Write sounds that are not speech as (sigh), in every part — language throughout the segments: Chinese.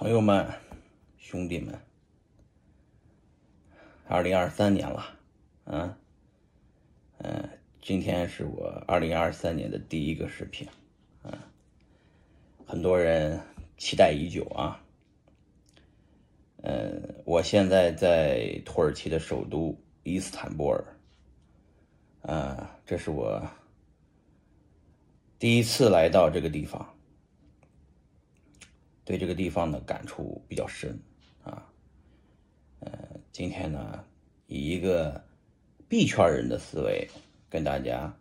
朋友们、兄弟们，二零二三年了，啊，嗯，今天是我二零二三年的第一个视频，啊，很多人期待已久啊，嗯，我现在在土耳其的首都伊斯坦布尔，啊，这是我第一次来到这个地方。对这个地方的感触比较深啊，呃，今天呢，以一个币圈人的思维跟大家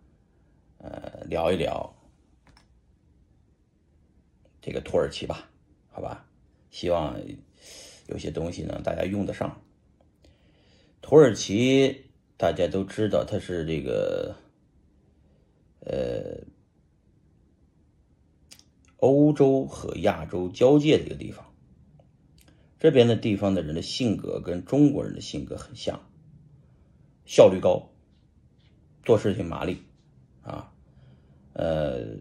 呃聊一聊这个土耳其吧，好吧？希望有些东西呢大家用得上。土耳其大家都知道，它是这个呃。欧洲和亚洲交界的一个地方，这边的地方的人的性格跟中国人的性格很像，效率高，做事情麻利，啊，呃，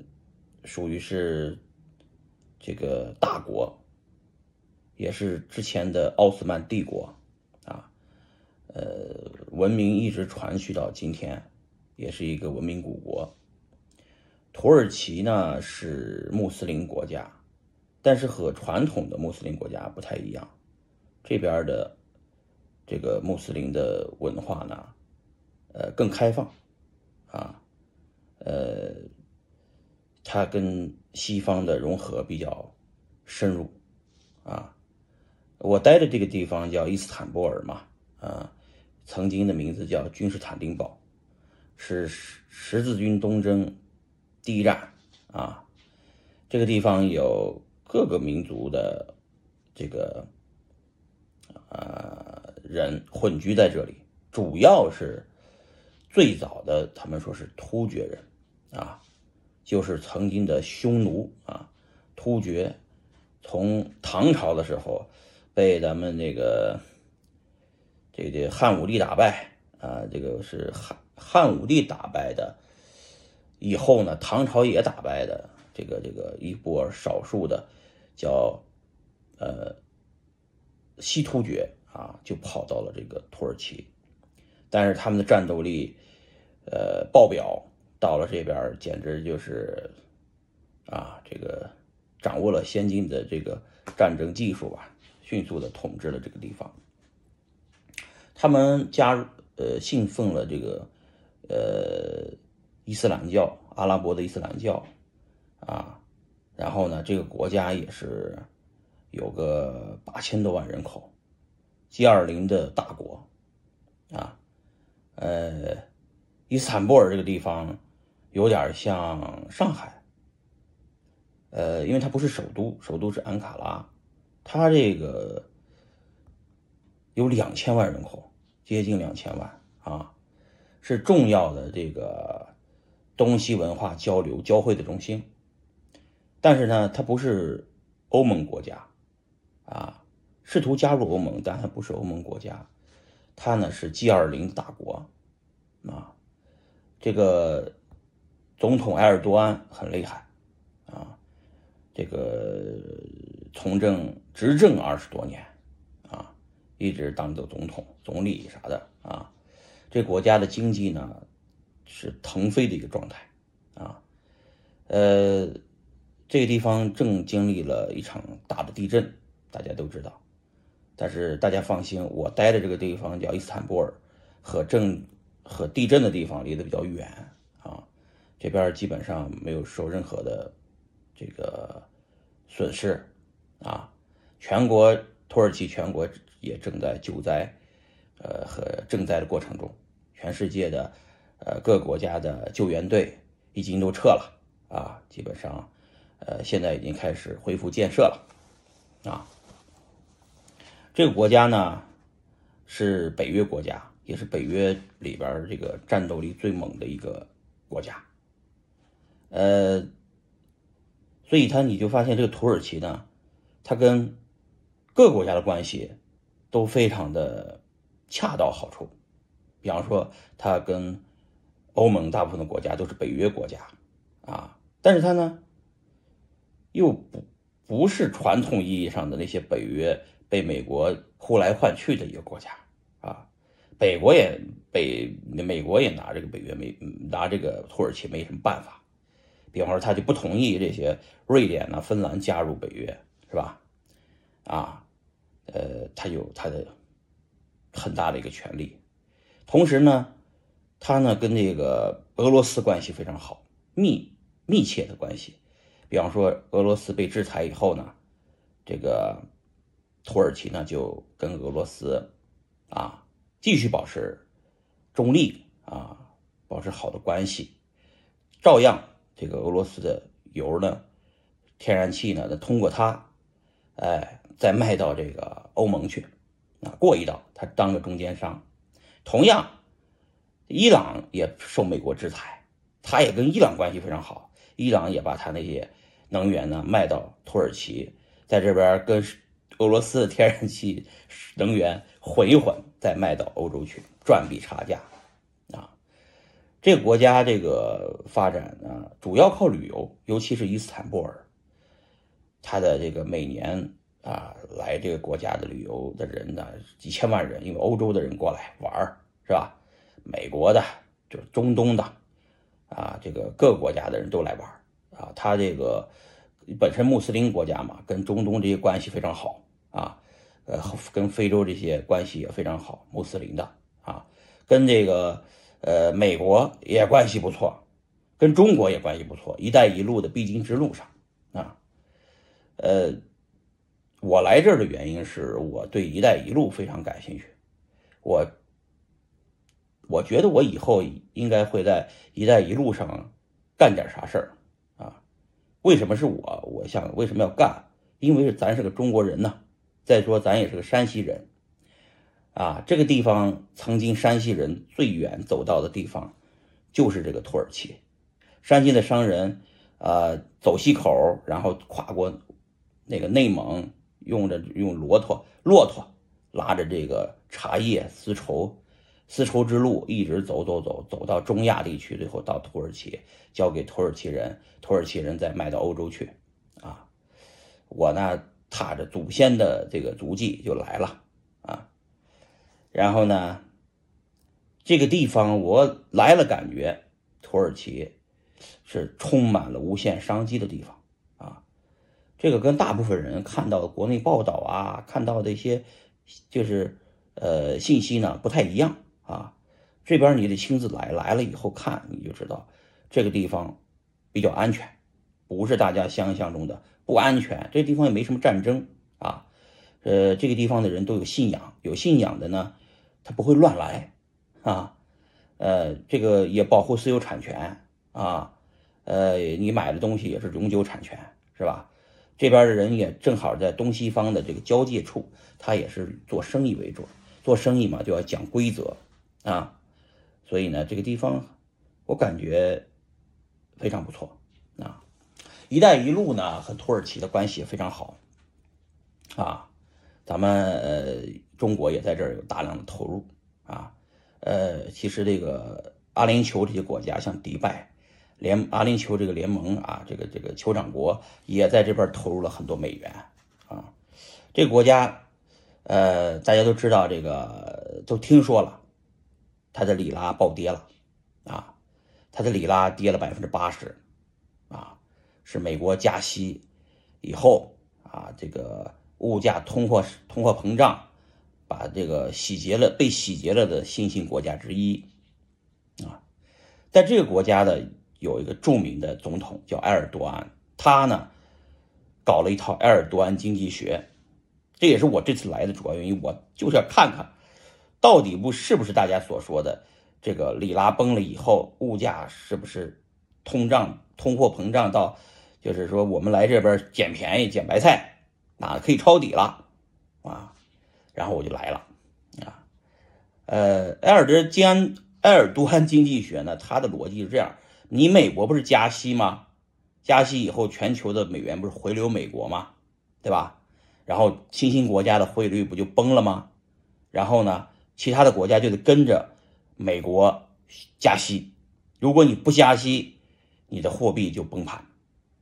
属于是这个大国，也是之前的奥斯曼帝国，啊，呃，文明一直传续到今天，也是一个文明古国。土耳其呢是穆斯林国家，但是和传统的穆斯林国家不太一样。这边的这个穆斯林的文化呢，呃，更开放，啊，呃，它跟西方的融合比较深入，啊，我待的这个地方叫伊斯坦布尔嘛，啊，曾经的名字叫君士坦丁堡，是十十字军东征。第一站啊，这个地方有各个民族的这个呃人混居在这里，主要是最早的他们说是突厥人啊，就是曾经的匈奴啊，突厥从唐朝的时候被咱们这个这个汉武帝打败啊，这个是汉汉武帝打败的。以后呢，唐朝也打败的这个这个一波少数的，叫呃西突厥啊，就跑到了这个土耳其，但是他们的战斗力呃爆表，到了这边简直就是啊，这个掌握了先进的这个战争技术吧，迅速的统治了这个地方。他们加入呃信奉了这个呃。伊斯兰教，阿拉伯的伊斯兰教，啊，然后呢，这个国家也是有个八千多万人口，G20 的大国，啊，呃，伊斯坦布尔这个地方有点像上海，呃，因为它不是首都，首都是安卡拉，它这个有两千万人口，接近两千万啊，是重要的这个。东西文化交流交汇的中心，但是呢，它不是欧盟国家，啊，试图加入欧盟，但它不是欧盟国家，它呢是 G 二零大国，啊，这个总统埃尔多安很厉害，啊，这个从政执政二十多年，啊，一直当着总统、总理啥的，啊，这国家的经济呢？是腾飞的一个状态，啊，呃，这个地方正经历了一场大的地震，大家都知道。但是大家放心，我待的这个地方叫伊斯坦布尔，和震和地震的地方离得比较远啊，这边基本上没有受任何的这个损失啊。全国土耳其全国也正在救灾，呃和赈灾的过程中，全世界的。呃，各国家的救援队已经都撤了啊，基本上，呃，现在已经开始恢复建设了啊。这个国家呢是北约国家，也是北约里边这个战斗力最猛的一个国家。呃，所以他你就发现这个土耳其呢，它跟各国家的关系都非常的恰到好处。比方说，它跟欧盟大部分的国家都是北约国家，啊，但是它呢，又不不是传统意义上的那些北约被美国呼来唤去的一个国家啊。北国也北美国也拿这个北约没拿这个土耳其没什么办法，比方说他就不同意这些瑞典呐、芬兰加入北约，是吧？啊，呃，他有他的很大的一个权利，同时呢，他呢跟这个俄罗斯关系非常好，密密切的关系。比方说俄罗斯被制裁以后呢，这个土耳其呢就跟俄罗斯啊。继续保持中立啊，保持好的关系，照样这个俄罗斯的油呢，天然气呢，通过它，哎，再卖到这个欧盟去，啊，过一道，他当个中间商。同样，伊朗也受美国制裁，他也跟伊朗关系非常好，伊朗也把他那些能源呢卖到土耳其，在这边跟。俄罗斯的天然气 (laughs) 能源混一混，再卖到欧洲去赚笔差价，啊，这个国家这个发展呢，主要靠旅游，尤其是伊斯坦布尔，它的这个每年啊来这个国家的旅游的人呢几千万人，因为欧洲的人过来玩是吧？美国的，就是中东的，啊，这个各个国家的人都来玩啊，他这个本身穆斯林国家嘛，跟中东这些关系非常好。啊，呃，跟非洲这些关系也非常好，穆斯林的啊，跟这个呃美国也关系不错，跟中国也关系不错，一带一路的必经之路上啊，呃，我来这儿的原因是我对一带一路非常感兴趣，我我觉得我以后应该会在一带一路上干点啥事儿啊？为什么是我？我想为什么要干？因为是咱是个中国人呢。再说，咱也是个山西人，啊，这个地方曾经山西人最远走到的地方，就是这个土耳其。山西的商人，啊，走西口，然后跨过那个内蒙，用着用骆驼，骆驼拉着这个茶叶、丝绸，丝绸之路一直走走走，走到中亚地区，最后到土耳其，交给土耳其人，土耳其人再卖到欧洲去，啊，我呢。踏着祖先的这个足迹就来了啊，然后呢，这个地方我来了，感觉土耳其是充满了无限商机的地方啊。这个跟大部分人看到的国内报道啊，看到的一些就是呃信息呢不太一样啊。这边你得亲自来，来了以后看你就知道这个地方比较安全，不是大家想象中的。不安全，这地方也没什么战争啊，呃，这个地方的人都有信仰，有信仰的呢，他不会乱来啊，呃，这个也保护私有产权啊，呃，你买的东西也是永久产权，是吧？这边的人也正好在东西方的这个交界处，他也是做生意为主，做生意嘛就要讲规则啊，所以呢，这个地方我感觉非常不错啊。“一带一路”呢和土耳其的关系也非常好，啊，咱们呃中国也在这儿有大量的投入啊，呃，其实这个阿联酋这些国家，像迪拜联阿联酋这个联盟啊，这个这个酋长国也在这边投入了很多美元啊，这个国家呃大家都知道，这个都听说了，它的里拉暴跌了啊，它的里拉跌了百分之八十。啊是美国加息以后啊，这个物价通货通货膨胀，把这个洗劫了被洗劫了的新兴国家之一啊，在这个国家的有一个著名的总统叫埃尔多安，他呢搞了一套埃尔多安经济学，这也是我这次来的主要原因，我就是要看看到底不是不是大家所说的这个里拉崩了以后，物价是不是通胀通货膨胀到。就是说，我们来这边捡便宜、捡白菜，啊，可以抄底了，啊，然后我就来了，啊，呃，埃尔德金埃尔多安经济学呢，它的逻辑是这样：你美国不是加息吗？加息以后，全球的美元不是回流美国吗？对吧？然后新兴国家的汇率不就崩了吗？然后呢，其他的国家就得跟着美国加息。如果你不加息，你的货币就崩盘。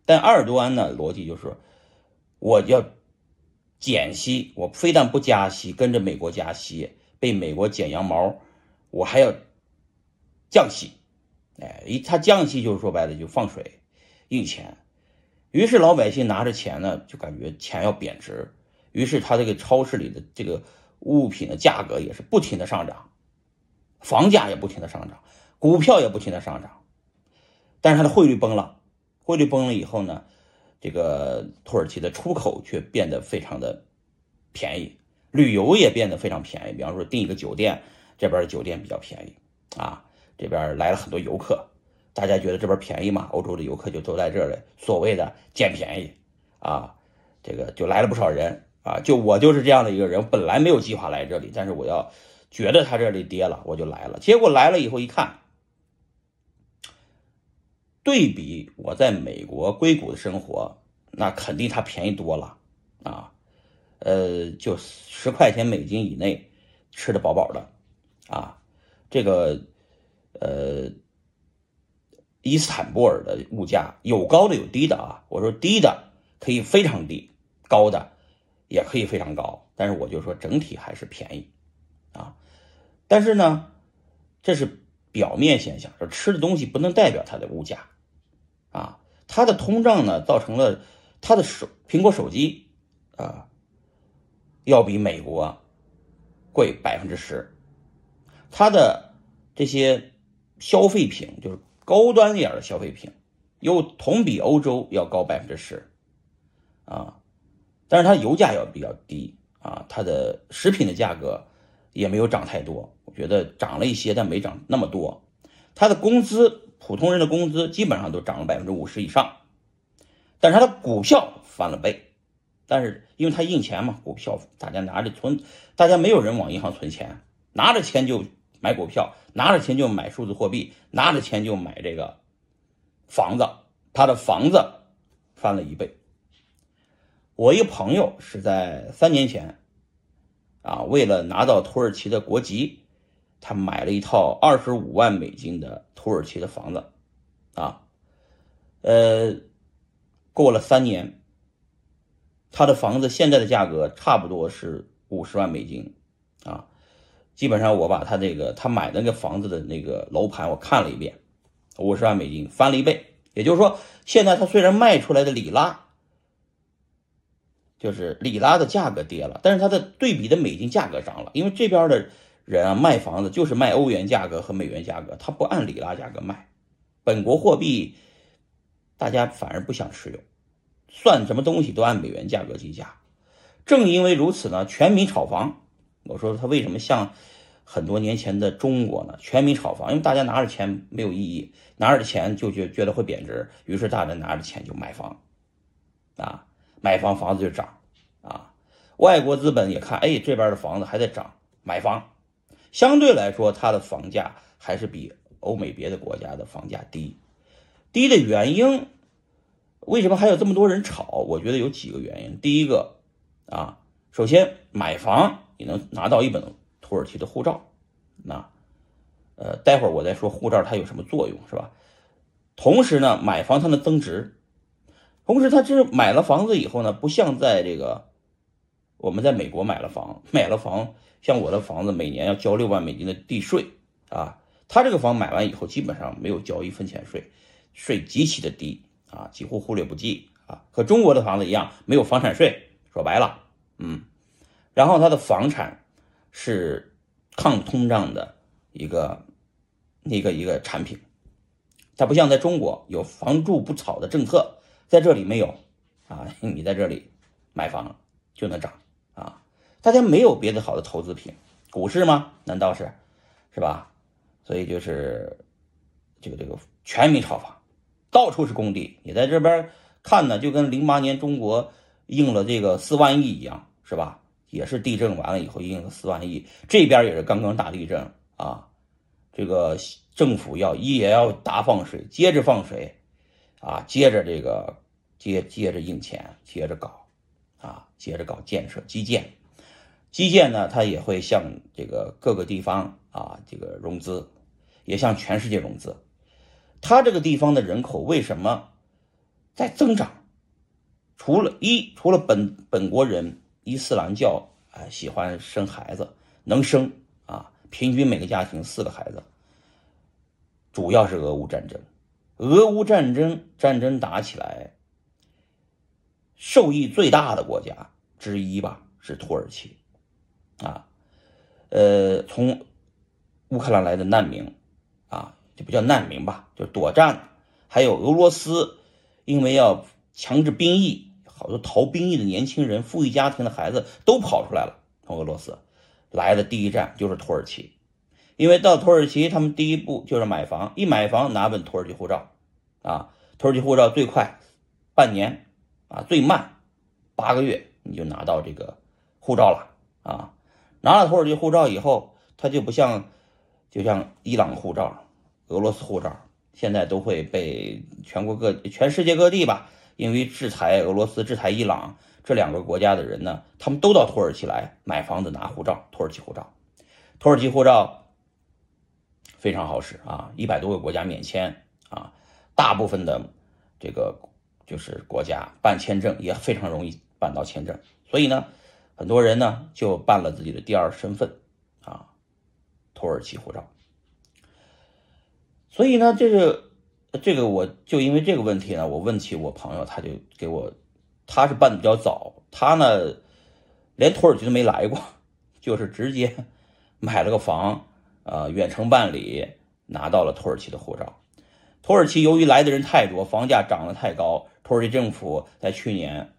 但埃尔多安呢？逻辑就是，我要减息，我非但不加息，跟着美国加息，被美国剪羊毛，我还要降息。哎，一他降息就是说白了就放水印钱，于是老百姓拿着钱呢，就感觉钱要贬值，于是他这个超市里的这个物品的价格也是不停的上涨，房价也不停的上涨，股票也不停的上涨，但是它的汇率崩了，汇率崩了以后呢，这个土耳其的出口却变得非常的便宜，旅游也变得非常便宜，比方说订一个酒店，这边的酒店比较便宜啊。这边来了很多游客，大家觉得这边便宜嘛？欧洲的游客就都在这里，所谓的捡便宜啊，这个就来了不少人啊。就我就是这样的一个人，本来没有计划来这里，但是我要觉得他这里跌了，我就来了。结果来了以后一看，对比我在美国硅谷的生活，那肯定它便宜多了啊。呃，就十块钱美金以内吃的饱饱的啊，这个。呃，伊斯坦布尔的物价有高的有低的啊。我说低的可以非常低，高的也可以非常高。但是我就说整体还是便宜啊。但是呢，这是表面现象，就吃的东西不能代表它的物价啊。它的通胀呢，造成了它的手苹果手机啊，要比美国贵百分之十，它的这些。消费品就是高端一点的消费品，又同比欧洲要高百分之十，啊，但是它油价要比较低啊，它的食品的价格也没有涨太多，我觉得涨了一些，但没涨那么多。它的工资，普通人的工资基本上都涨了百分之五十以上，但是它的股票翻了倍，但是因为它印钱嘛，股票大家拿着存，大家没有人往银行存钱，拿着钱就。买股票，拿着钱就买数字货币，拿着钱就买这个房子，他的房子翻了一倍。我一朋友是在三年前，啊，为了拿到土耳其的国籍，他买了一套二十五万美金的土耳其的房子，啊，呃，过了三年，他的房子现在的价格差不多是五十万美金，啊。基本上我把他这个他买的那个房子的那个楼盘我看了一遍，五十万美金翻了一倍，也就是说，现在他虽然卖出来的里拉，就是里拉的价格跌了，但是它的对比的美金价格涨了，因为这边的人啊卖房子就是卖欧元价格和美元价格，他不按里拉价格卖，本国货币大家反而不想持有，算什么东西都按美元价格计价，正因为如此呢，全民炒房。我说他为什么像很多年前的中国呢？全民炒房，因为大家拿着钱没有意义，拿着钱就觉觉得会贬值，于是大家拿着钱就买房，啊，买房房子就涨，啊，外国资本也看，哎，这边的房子还在涨，买房，相对来说，它的房价还是比欧美别的国家的房价低，低的原因，为什么还有这么多人炒？我觉得有几个原因，第一个，啊，首先买房。你能拿到一本土耳其的护照，那，呃，待会儿我再说护照它有什么作用，是吧？同时呢，买房它能增值，同时他这买了房子以后呢，不像在这个我们在美国买了房，买了房，像我的房子每年要交六万美金的地税啊，他这个房买完以后基本上没有交一分钱税，税极其的低啊，几乎忽略不计啊，和中国的房子一样，没有房产税，说白了，嗯。然后它的房产是抗通胀的一个一个一个产品，它不像在中国有房住不炒的政策，在这里没有啊，你在这里买房就能涨啊，大家没有别的好的投资品，股市吗？难道是是吧？所以就是这个这个全民炒房，到处是工地，你在这边看呢，就跟零八年中国印了这个四万亿一样，是吧？也是地震完了以后印了四万亿，这边也是刚刚大地震啊，这个政府要也要大放水，接着放水，啊，接着这个接接着印钱，接着搞，啊，接着搞建设基建，基建呢，它也会向这个各个地方啊这个融资，也向全世界融资，它这个地方的人口为什么在增长？除了一除了本本国人伊斯兰教哎喜欢生孩子，能生啊，平均每个家庭四个孩子。主要是俄乌战争，俄乌战争战争打起来，受益最大的国家之一吧是土耳其，啊，呃，从乌克兰来的难民，啊，就不叫难民吧，就躲战，还有俄罗斯，因为要强制兵役，好多逃兵役的年轻人、富裕家庭的孩子都跑出来了，从俄罗斯。来的第一站就是土耳其。因为到土耳其，他们第一步就是买房，一买房拿本土耳其护照，啊，土耳其护照最快半年，啊，最慢八个月你就拿到这个护照了，啊，拿了土耳其护照以后，它就不像，就像伊朗护照、俄罗斯护照，现在都会被全国各全世界各地吧，因为制裁俄罗斯、制裁伊朗这两个国家的人呢，他们都到土耳其来买房子拿护照，土耳其护照，土耳其护照。非常好使啊，一百多个国家免签啊，大部分的这个就是国家办签证也非常容易办到签证，所以呢，很多人呢就办了自己的第二身份啊，土耳其护照。所以呢，这个这个我就因为这个问题呢，我问起我朋友，他就给我，他是办的比较早，他呢连土耳其都没来过，就是直接买了个房。呃，远程办理拿到了土耳其的护照。土耳其由于来的人太多，房价涨得太高，土耳其政府在去年，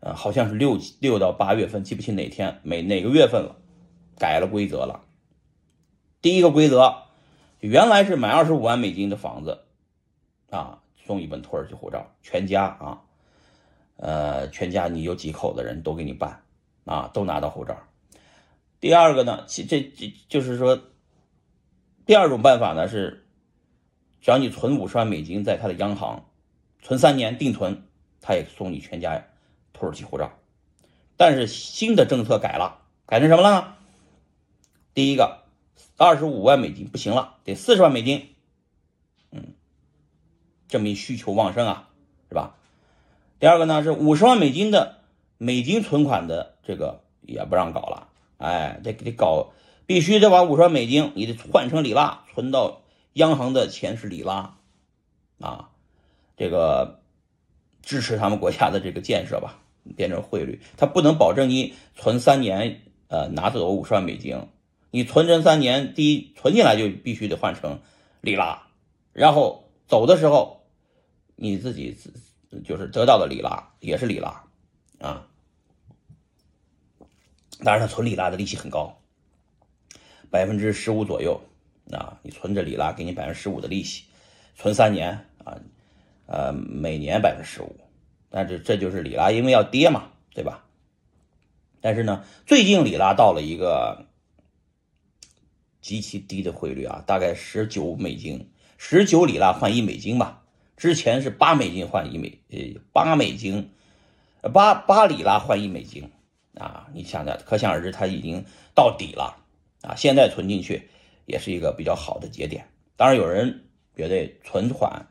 呃，好像是六六到八月份，记不清哪天，每哪个月份了，改了规则了。第一个规则，原来是买二十五万美金的房子，啊，送一本土耳其护照，全家啊，呃，全家你有几口的人都给你办，啊，都拿到护照。第二个呢，其这这就是说。第二种办法呢是，只要你存五十万美金在他的央行，存三年定存，他也送你全家土耳其护照。但是新的政策改了，改成什么了呢？第一个，二十五万美金不行了，得四十万美金。嗯，证明需求旺盛啊，是吧？第二个呢是五十万美金的美金存款的这个也不让搞了，哎，得得搞。必须得把五十万美金，你得换成里拉，存到央行的钱是里拉，啊，这个支持他们国家的这个建设吧，(laughs) 变成汇率，它不能保证你存三年，呃，拿走五十万美金，你存成三年，第一存进来就必须得换成里拉，然后走的时候，你自己就是得到的里拉也是里拉，啊，当然，他存里拉的利息很高。百分之十五左右，啊，你存着里拉，给你百分之十五的利息，存三年啊，呃，每年百分之十五，但是这就是里拉，因为要跌嘛，对吧？但是呢，最近里拉到了一个极其低的汇率啊，大概十九美金，十九里拉换一美金吧，之前是八美金换一美，呃，八美金，八八里拉换一美金啊，你想想，可想而知，它已经到底了。啊，现在存进去也是一个比较好的节点。当然，有人觉得存款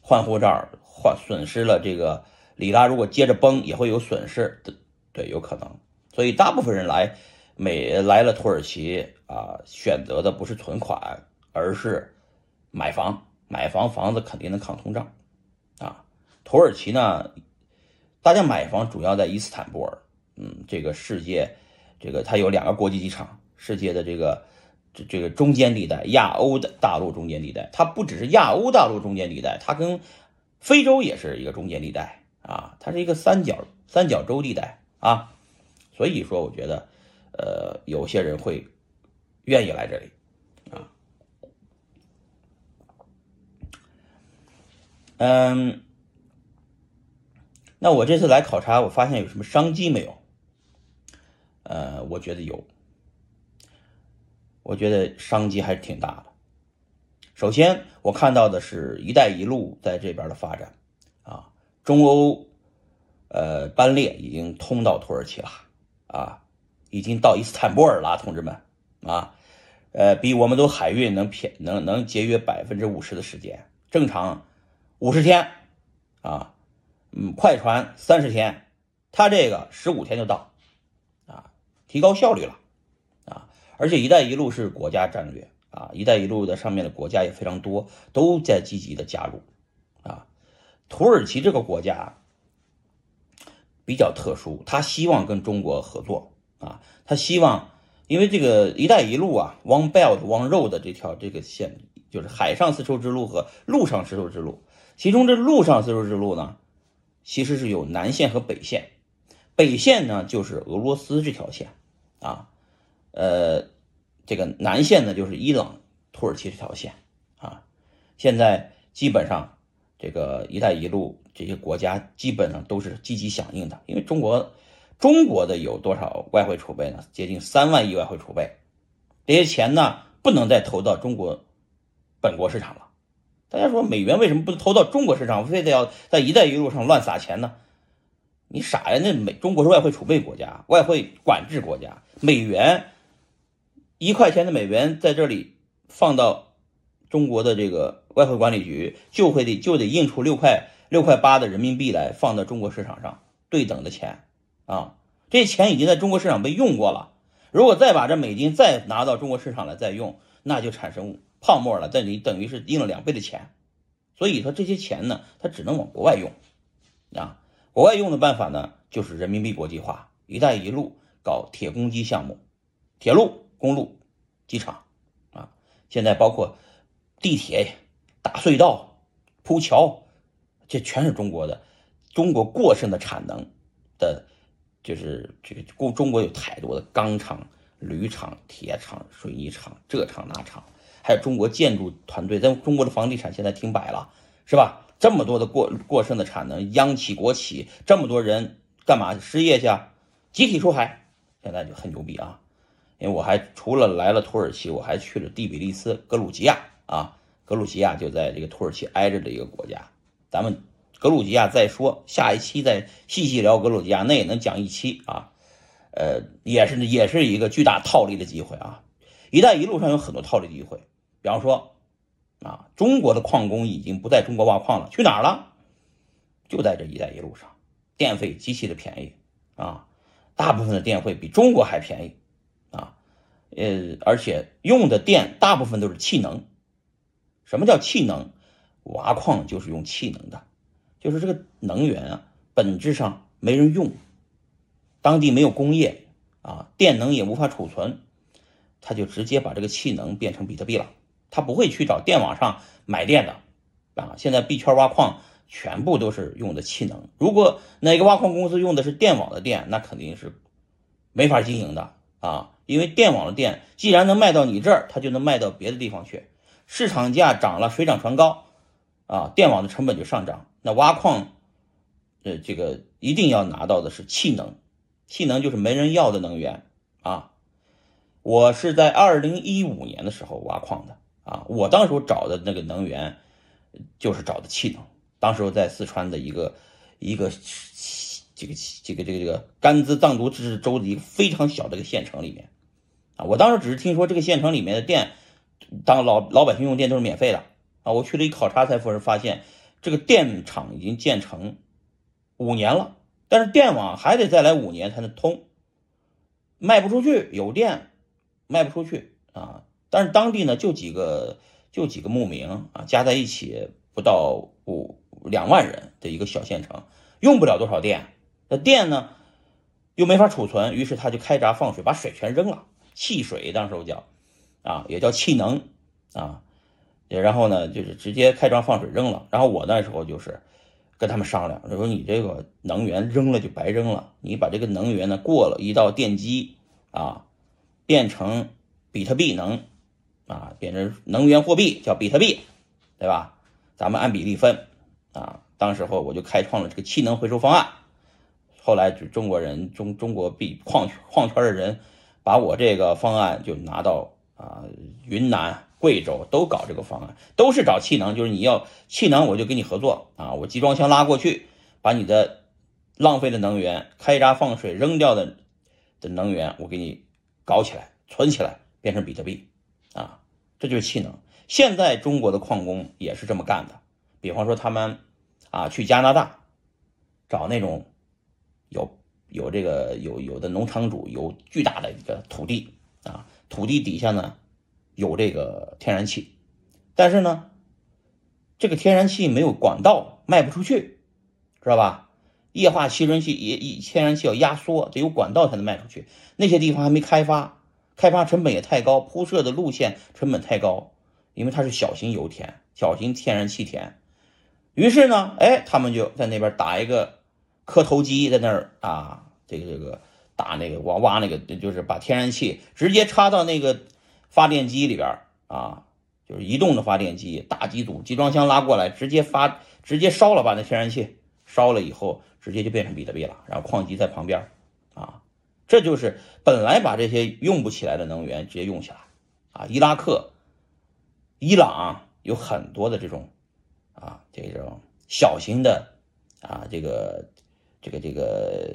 换护照换损失了这个里拉，如果接着崩也会有损失的，对，有可能。所以，大部分人来美来了土耳其啊，选择的不是存款，而是买房。买房房子肯定能抗通胀啊。土耳其呢，大家买房主要在伊斯坦布尔，嗯，这个世界这个它有两个国际机场。世界的这个这这个中间地带，亚欧的大陆中间地带，它不只是亚欧大陆中间地带，它跟非洲也是一个中间地带啊，它是一个三角三角洲地带啊，所以说我觉得，呃，有些人会愿意来这里啊，嗯，那我这次来考察，我发现有什么商机没有？呃，我觉得有。我觉得商机还是挺大的。首先，我看到的是一带一路在这边的发展，啊，中欧，呃，班列已经通到土耳其了，啊，已经到伊斯坦布尔了，同志们，啊，呃，比我们走海运能便能能节约百分之五十的时间，正常五十天，啊，嗯，快船三十天，他这个十五天就到，啊，提高效率了，而且“一带一路”是国家战略啊，“一带一路”的上面的国家也非常多，都在积极的加入，啊，土耳其这个国家比较特殊，他希望跟中国合作啊，他希望，因为这个“一带一路”啊，One Belt One Road 这条这个线，就是海上丝绸之路和陆上丝绸之路，其中这陆上丝绸之路呢。其实是有南线和北线，北线呢就是俄罗斯这条线，啊，呃，这个南线呢就是伊朗、土耳其这条线，啊，现在基本上这个“一带一路”这些国家基本上都是积极响应的，因为中国中国的有多少外汇储备呢？接近三万亿外汇储备，这些钱呢不能再投到中国本国市场了。大家说美元为什么不投到中国市场，非得要在一带一路上乱撒钱呢？你傻呀？那美中国是外汇储备国家，外汇管制国家，美元一块钱的美元在这里放到中国的这个外汇管理局，就会得就得印出六块六块八的人民币来放到中国市场上，对等的钱啊，这钱已经在中国市场被用过了，如果再把这美金再拿到中国市场来再用，那就产生。泡沫了，但你等于是印了两倍的钱，所以说这些钱呢，它只能往国外用，啊，国外用的办法呢，就是人民币国际化，一带一路搞铁公鸡项目，铁路、公路、机场，啊，现在包括地铁、打隧道、铺桥，这全是中国的，中国过剩的产能的，就是这个中国有太多的钢厂、铝厂、铁厂、水泥厂，这厂那厂。还有中国建筑团队，咱中国的房地产现在停摆了，是吧？这么多的过过剩的产能，央企国企，这么多人干嘛失业去啊？集体出海，现在就很牛逼啊！因为我还除了来了土耳其，我还去了第比利斯、格鲁吉亚啊。格鲁吉亚就在这个土耳其挨着的一个国家，咱们格鲁吉亚再说，下一期再细细聊格鲁吉亚，那也能讲一期啊。呃，也是也是一个巨大套利的机会啊！一带一路上有很多套利机会。比方说，啊，中国的矿工已经不在中国挖矿了，去哪儿了？就在这一带一路上，电费极其的便宜啊，大部分的电费比中国还便宜，呃，而且用的电大部分都是气能。什么叫气能？挖矿就是用气能的，就是这个能源啊，本质上没人用，当地没有工业啊，电能也无法储存，他就直接把这个气能变成比特币了。他不会去找电网上买电的，啊，现在币圈挖矿全部都是用的气能。如果哪个挖矿公司用的是电网的电，那肯定是没法经营的啊，因为电网的电既然能卖到你这儿，它就能卖到别的地方去，市场价涨了，水涨船高，啊，电网的成本就上涨。那挖矿，呃，这个一定要拿到的是气能，气能就是没人要的能源啊。我是在二零一五年的时候挖矿的。啊，我当时找的那个能源，就是找的气能。当时我在四川的一个一个这个这个这个这个甘孜藏族自治州的一个非常小的一个县城里面，啊，我当时只是听说这个县城里面的电，当老老百姓用电都是免费的啊。我去了一考察才发现，这个电厂已经建成五年了，但是电网还得再来五年才能通，卖不出去，有电卖不出去啊。但是当地呢，就几个就几个牧民啊，加在一起不到五两万人的一个小县城，用不了多少电。那电呢，又没法储存，于是他就开闸放水，把水全扔了，汽水当时我叫，啊，也叫气能啊。然后呢，就是直接开闸放水扔了。然后我那时候就是跟他们商量，说你这个能源扔了就白扔了，你把这个能源呢过了一道电机啊，变成比特币能。啊，变成能源货币叫比特币，对吧？咱们按比例分啊。当时候我就开创了这个气能回收方案。后来就中国人中中国币矿矿圈的人，把我这个方案就拿到啊云南、贵州都搞这个方案，都是找气能，就是你要气能，我就跟你合作啊。我集装箱拉过去，把你的浪费的能源、开闸放水扔掉的的能源，我给你搞起来、存起来，变成比特币啊。这就是气能。现在中国的矿工也是这么干的。比方说，他们啊去加拿大，找那种有有这个有有的农场主有巨大的一个土地啊，土地底下呢有这个天然气，但是呢，这个天然气没有管道卖不出去，知道吧？液化气溶气也也天然气要压缩，得有管道才能卖出去。那些地方还没开发，开发成本也太高，铺设的路线成本太高，因为它是小型油田、小型天然气田。于是呢，哎，他们就在那边打一个磕头机，在那儿啊，这个这个打那个挖挖那个，就是把天然气直接插到那个发电机里边啊，就是移动的发电机，大机组集装箱拉过来，直接发，直接烧了，把那天然气烧了以后，直接就变成比特币了，然后矿机在旁边啊，这就是本来把这些用不起来的能源直接用起来啊，伊拉克、伊朗有很多的这种。啊，这种小型的啊，这个这个这个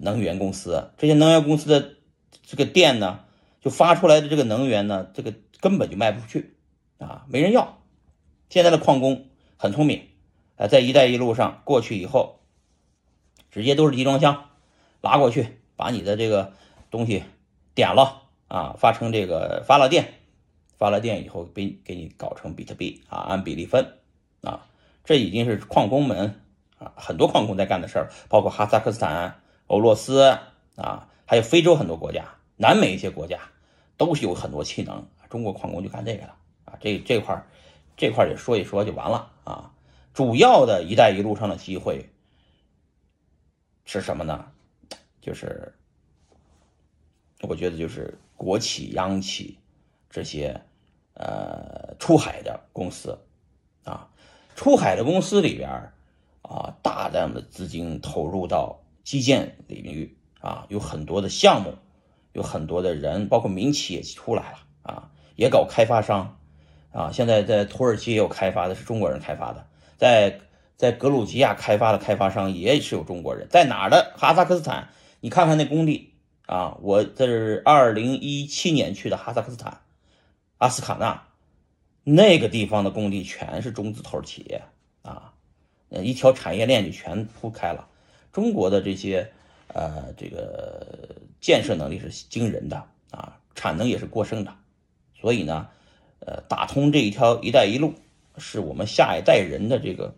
能源公司，这些能源公司的这个电呢，就发出来的这个能源呢，这个根本就卖不出去啊，没人要。现在的矿工很聪明，啊，在“一带一路”上过去以后，直接都是集装箱拉过去，把你的这个东西点了啊，发成这个发了电，发了电以后给给你搞成比特币啊，按比例分。啊，这已经是矿工们啊，很多矿工在干的事儿，包括哈萨克斯坦、俄罗斯啊，还有非洲很多国家、南美一些国家，都是有很多气能。中国矿工就干这个了啊，这这块儿这块儿也说一说就完了啊。主要的一带一路上的机会是什么呢？就是我觉得就是国企、央企这些呃出海的公司啊。出海的公司里边啊，大量的资金投入到基建领域啊，有很多的项目，有很多的人，包括民企也出来了啊，也搞开发商啊。现在在土耳其也有开发的，是中国人开发的，在在格鲁吉亚开发的开发商也是有中国人，在哪儿的？哈萨克斯坦，你看看那工地啊，我这是二零一七年去的哈萨克斯坦，阿斯卡纳。那个地方的工地全是中字头企业啊，呃，一条产业链就全铺开了。中国的这些呃，这个建设能力是惊人的啊，产能也是过剩的。所以呢，呃，打通这一条“一带一路”是我们下一代人的这个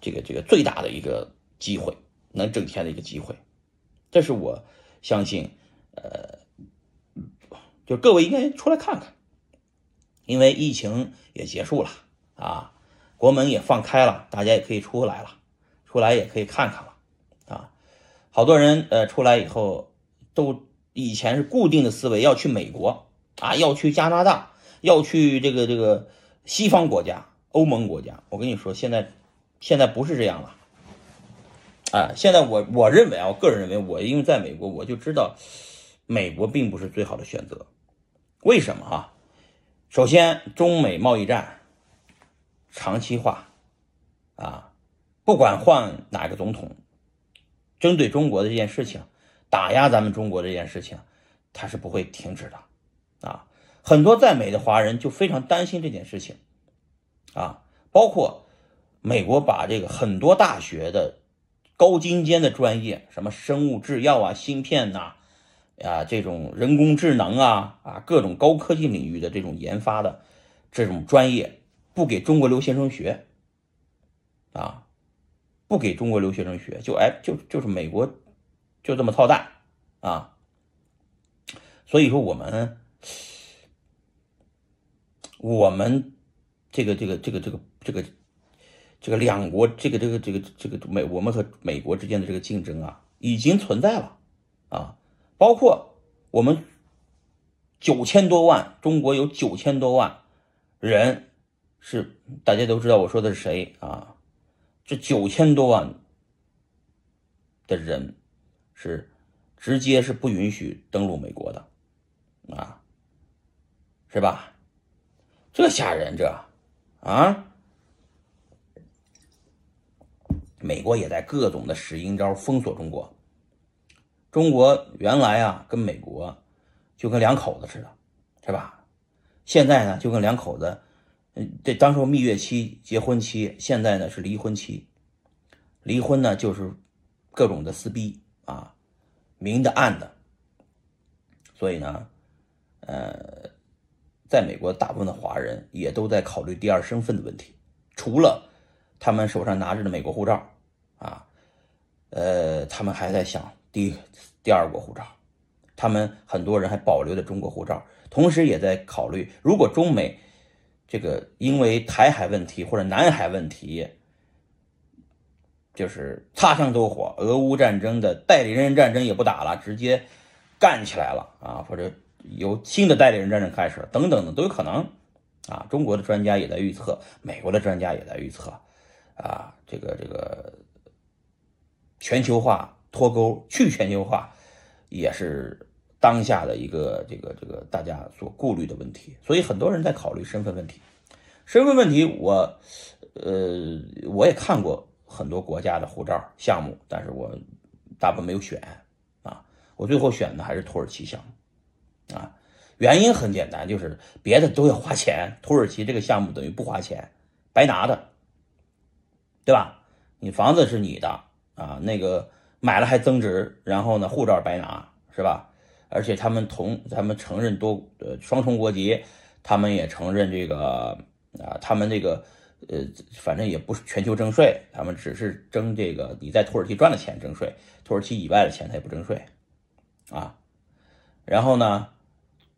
这个这个最大的一个机会，能挣钱的一个机会。这是我相信，呃，就各位应该出来看看。因为疫情也结束了啊，国门也放开了，大家也可以出来了，出来也可以看看了啊。好多人呃出来以后，都以前是固定的思维，要去美国啊，要去加拿大，要去这个这个西方国家、欧盟国家。我跟你说，现在现在不是这样了，啊，现在我我认为啊，我个人认为，我因为在美国，我就知道美国并不是最好的选择。为什么啊？首先，中美贸易战长期化，啊，不管换哪个总统，针对中国的这件事情，打压咱们中国这件事情，它是不会停止的，啊，很多在美的华人就非常担心这件事情，啊，包括美国把这个很多大学的高精尖的专业，什么生物制药啊、芯片呐。啊，这种人工智能啊啊，各种高科技领域的这种研发的这种专业，不给中国留学生学啊，不给中国留学生学，就哎，就就是美国就这么操蛋啊。所以说我们我们这个这个这个这个这个这个两国这个这个这个这个美我们和美国之间的这个竞争啊，已经存在了啊。包括我们九千多万，中国有九千多万人，是大家都知道我说的是谁啊？这九千多万的人是直接是不允许登陆美国的啊，是吧？这吓人，这啊，美国也在各种的使阴招封锁中国。中国原来啊，跟美国就跟两口子似的，是吧？现在呢，就跟两口子，嗯，这当初蜜月期、结婚期，现在呢是离婚期。离婚呢就是各种的撕逼啊，明的暗的。所以呢，呃，在美国大部分的华人也都在考虑第二身份的问题，除了他们手上拿着的美国护照啊，呃，他们还在想第第二国护照，他们很多人还保留着中国护照，同时也在考虑，如果中美这个因为台海问题或者南海问题，就是擦枪走火，俄乌战争的代理人战争也不打了，直接。干起来了啊，或者有新的代理人战争开始，等等的都有可能啊。中国的专家也在预测，美国的专家也在预测啊。这个这个全球化脱钩、去全球化也是当下的一个这个这个大家所顾虑的问题。所以很多人在考虑身份问题。身份问题，我呃我也看过很多国家的护照项目，但是我大部分没有选啊。我最后选的还是土耳其项目，啊，原因很简单，就是别的都要花钱，土耳其这个项目等于不花钱，白拿的，对吧？你房子是你的啊，那个买了还增值，然后呢，护照白拿，是吧？而且他们同他们承认多呃双重国籍，他们也承认这个啊，他们这个呃，反正也不是全球征税，他们只是征这个你在土耳其赚的钱征税，土耳其以外的钱他也不征税。啊，然后呢，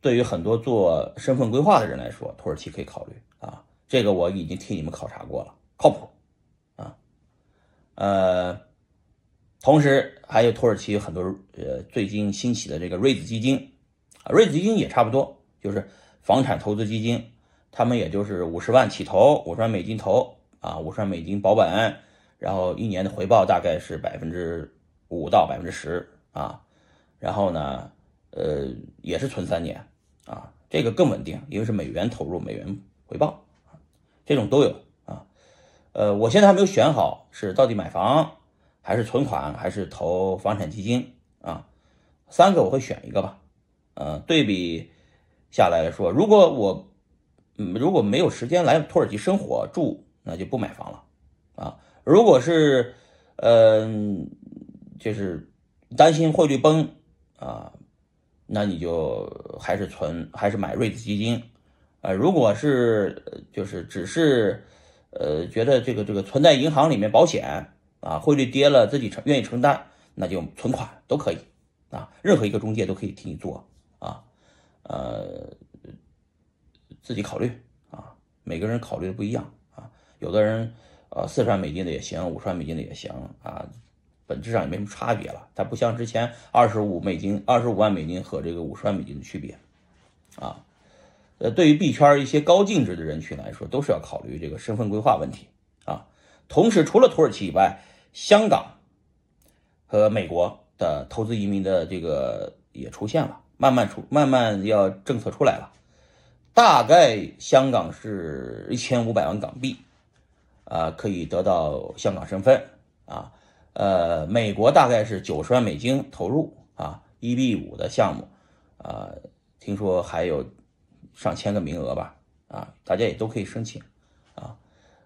对于很多做身份规划的人来说，土耳其可以考虑啊。这个我已经替你们考察过了，靠谱啊。呃，同时还有土耳其很多呃最近兴起的这个瑞子基金啊，瑞子基金也差不多，就是房产投资基金，他们也就是五十万起投，五十万美金投啊，五十万美金保本，然后一年的回报大概是百分之五到百分之十啊。然后呢，呃，也是存三年，啊，这个更稳定，因为是美元投入，美元回报，这种都有啊，呃，我现在还没有选好是到底买房还是存款还是投房产基金啊，三个我会选一个吧，呃，对比下来说，如果我嗯如果没有时间来土耳其生活住，那就不买房了，啊，如果是嗯就是担心汇率崩。啊，那你就还是存，还是买瑞子基金，呃，如果是就是只是，呃，觉得这个这个存在银行里面保险啊，汇率跌了自己承愿意承担，那就存款都可以啊，任何一个中介都可以替你做啊，呃，自己考虑啊，每个人考虑的不一样啊，有的人呃四十万美金的也行，五十万美金的也行啊。本质上也没什么差别了，它不像之前二十五美金、二十五万美金和这个五十万美金的区别，啊，呃，对于币圈一些高净值的人群来说，都是要考虑这个身份规划问题啊。同时，除了土耳其以外，香港和美国的投资移民的这个也出现了，慢慢出，慢慢要政策出来了，大概香港是一千五百万港币，啊，可以得到香港身份啊。呃，美国大概是九十万美金投入啊，一比五的项目，啊，听说还有上千个名额吧，啊，大家也都可以申请，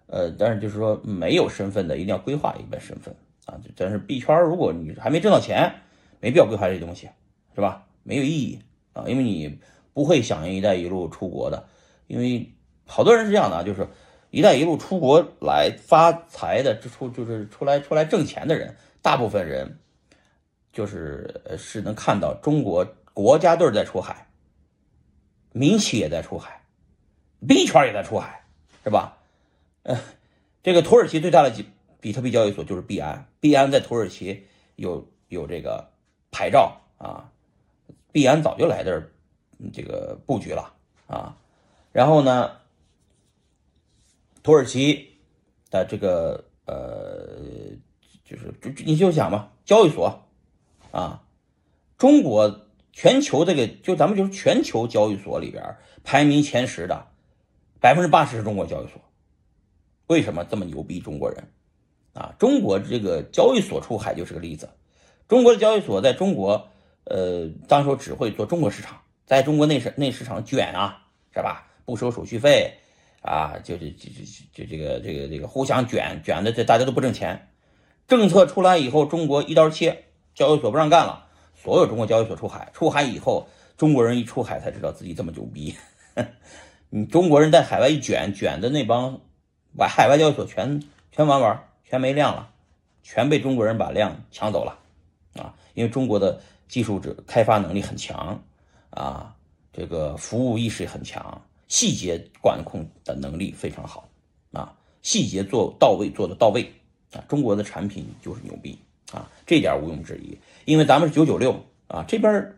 呃，但是就是说没有身份的一定要规划一个身份啊，但是币圈如果你还没挣到钱，没必要规划这东西，是吧？没有意义啊，因为你不会响应“一带一路”出国的，因为好多人是这样的啊，就是。一带一路出国来发财的，出就是出来出来挣钱的人，大部分人就是是能看到中国国家队在出海，民企也在出海，币圈也在出海，是吧？呃，这个土耳其最大的比比特币交易所就是币安，币安在土耳其有有这个牌照啊，币安早就来这儿这个布局了啊，然后呢？土耳其的这个呃，就是就你就想吧，交易所啊，中国全球这个就咱们就是全球交易所里边排名前十的百分之八十是中国交易所。为什么这么牛逼？中国人啊，中国这个交易所出海就是个例子。中国的交易所在中国，呃，当时只会做中国市场，在中国内市内市场卷啊，是吧？不收手续费。啊，就是就就就这个这个这个互相卷卷的，这大家都不挣钱。政策出来以后，中国一刀切，交易所不让干了，所有中国交易所出海，出海以后，中国人一出海才知道自己这么牛逼。(laughs) 你中国人在海外一卷，卷的那帮把海外交易所全全玩完，全没量了，全被中国人把量抢走了啊！因为中国的技术者开发能力很强啊，这个服务意识很强，细节管控的能力非常好啊，细节做到位做的到位啊，中国的产品就是牛逼啊，这点毋庸置疑。因为咱们是九九六啊，这边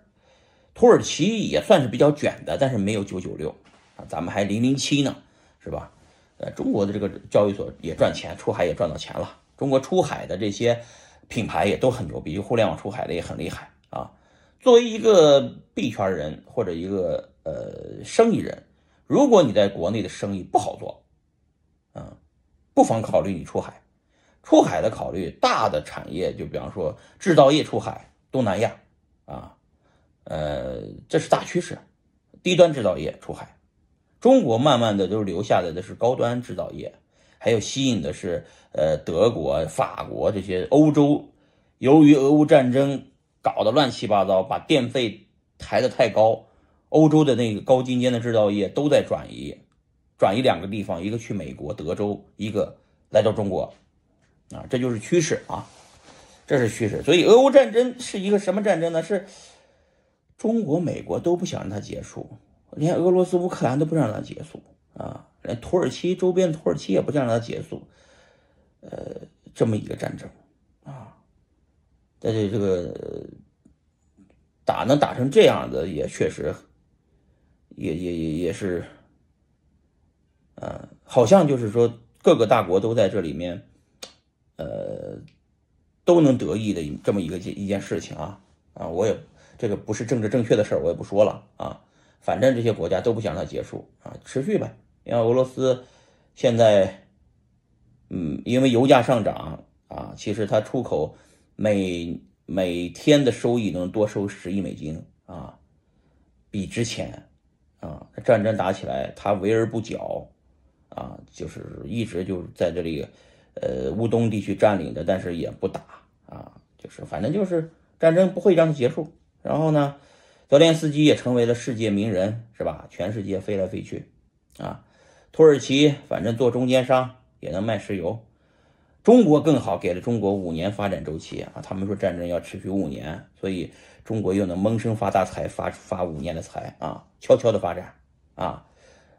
土耳其也算是比较卷的，但是没有九九六啊。咱们还零零七呢，是吧？呃，中国的这个交易所也赚钱，出海也赚到钱了。中国出海的这些品牌也都很牛逼，互联网出海的也很厉害啊。作为一个币圈人或者一个呃生意人，如果你在国内的生意不好做，嗯，不妨考虑你出海。出海的考虑，大的产业就比方说制造业出海，东南亚啊，呃，这是大趋势。低端制造业出海。中国慢慢的都留下来的是高端制造业，还有吸引的是呃德国、法国这些欧洲。由于俄乌战争搞得乱七八糟，把电费抬得太高，欧洲的那个高精尖的制造业都在转移，转移两个地方，一个去美国德州，一个来到中国，啊，这就是趋势啊，这是趋势。所以俄乌战争是一个什么战争呢？是中国、美国都不想让它结束。连俄罗斯、乌克兰都不让它结束啊，连土耳其周边土耳其也不想让它结束，呃，这么一个战争啊，在这这个打能打成这样的，也确实，也也也也是，呃，好像就是说各个大国都在这里面，呃，都能得益的这么一个一件事情啊啊，我也这个不是政治正确的事，我也不说了啊。反正这些国家都不想它结束啊，持续呗。因为俄罗斯现在，嗯，因为油价上涨啊，其实它出口每每天的收益能多收十亿美金啊，比之前啊战争打起来它围而不剿啊，就是一直就在这里呃乌东地区占领着，但是也不打啊，就是反正就是战争不会让它结束。然后呢？泽连斯基也成为了世界名人，是吧？全世界飞来飞去，啊，土耳其反正做中间商也能卖石油，中国更好，给了中国五年发展周期啊。他们说战争要持续五年，所以中国又能闷声发大财，发发五年的财啊，悄悄的发展啊。